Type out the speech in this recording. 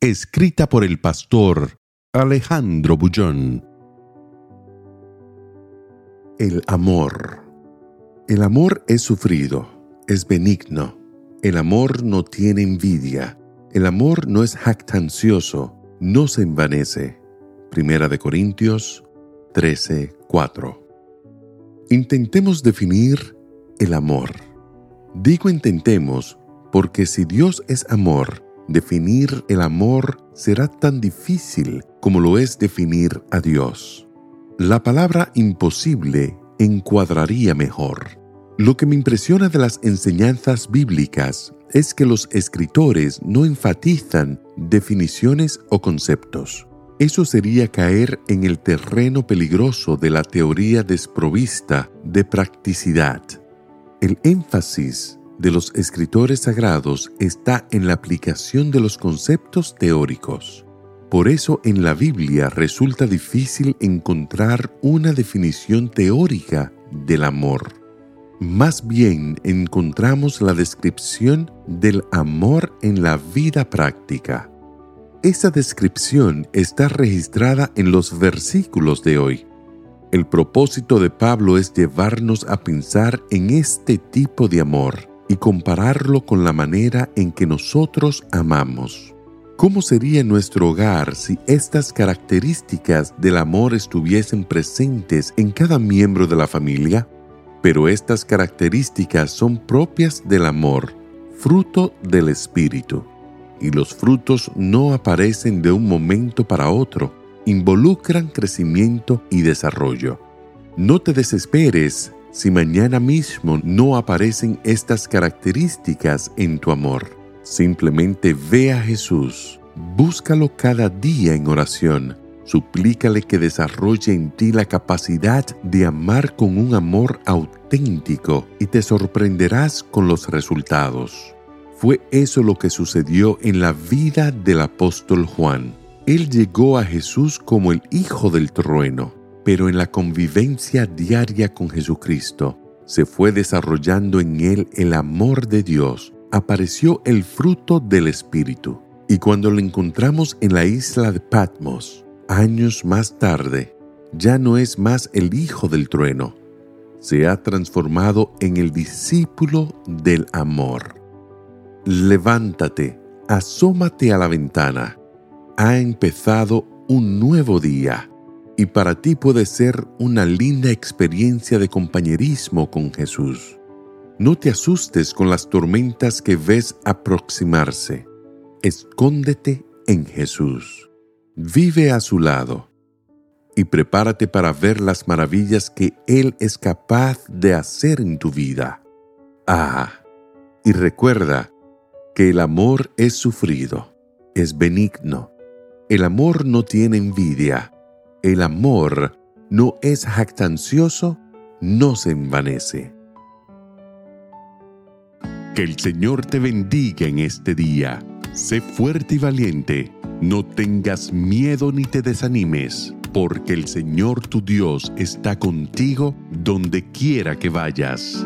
Escrita por el pastor Alejandro Bullón. El amor. El amor es sufrido, es benigno. El amor no tiene envidia. El amor no es jactancioso, no se envanece. Primera de Corintios 13, 4. Intentemos definir el amor. Digo intentemos porque si Dios es amor, definir el amor será tan difícil como lo es definir a Dios. La palabra imposible encuadraría mejor. Lo que me impresiona de las enseñanzas bíblicas es que los escritores no enfatizan definiciones o conceptos. Eso sería caer en el terreno peligroso de la teoría desprovista de practicidad. El énfasis de los escritores sagrados está en la aplicación de los conceptos teóricos. Por eso en la Biblia resulta difícil encontrar una definición teórica del amor. Más bien encontramos la descripción del amor en la vida práctica. Esa descripción está registrada en los versículos de hoy. El propósito de Pablo es llevarnos a pensar en este tipo de amor y compararlo con la manera en que nosotros amamos. ¿Cómo sería nuestro hogar si estas características del amor estuviesen presentes en cada miembro de la familia? Pero estas características son propias del amor, fruto del Espíritu. Y los frutos no aparecen de un momento para otro, involucran crecimiento y desarrollo. No te desesperes si mañana mismo no aparecen estas características en tu amor. Simplemente ve a Jesús, búscalo cada día en oración, suplícale que desarrolle en ti la capacidad de amar con un amor auténtico y te sorprenderás con los resultados. Fue eso lo que sucedió en la vida del apóstol Juan. Él llegó a Jesús como el hijo del trueno pero en la convivencia diaria con Jesucristo se fue desarrollando en él el amor de Dios, apareció el fruto del Espíritu. Y cuando lo encontramos en la isla de Patmos, años más tarde, ya no es más el hijo del trueno, se ha transformado en el discípulo del amor. Levántate, asómate a la ventana. Ha empezado un nuevo día y para ti puede ser una linda experiencia de compañerismo con Jesús. No te asustes con las tormentas que ves aproximarse. Escóndete en Jesús. Vive a su lado y prepárate para ver las maravillas que Él es capaz de hacer en tu vida. Ah, y recuerda que el amor es sufrido, es benigno. El amor no tiene envidia el amor no es jactancioso, no se envanece. Que el Señor te bendiga en este día. Sé fuerte y valiente. No tengas miedo ni te desanimes, porque el Señor tu Dios está contigo donde quiera que vayas.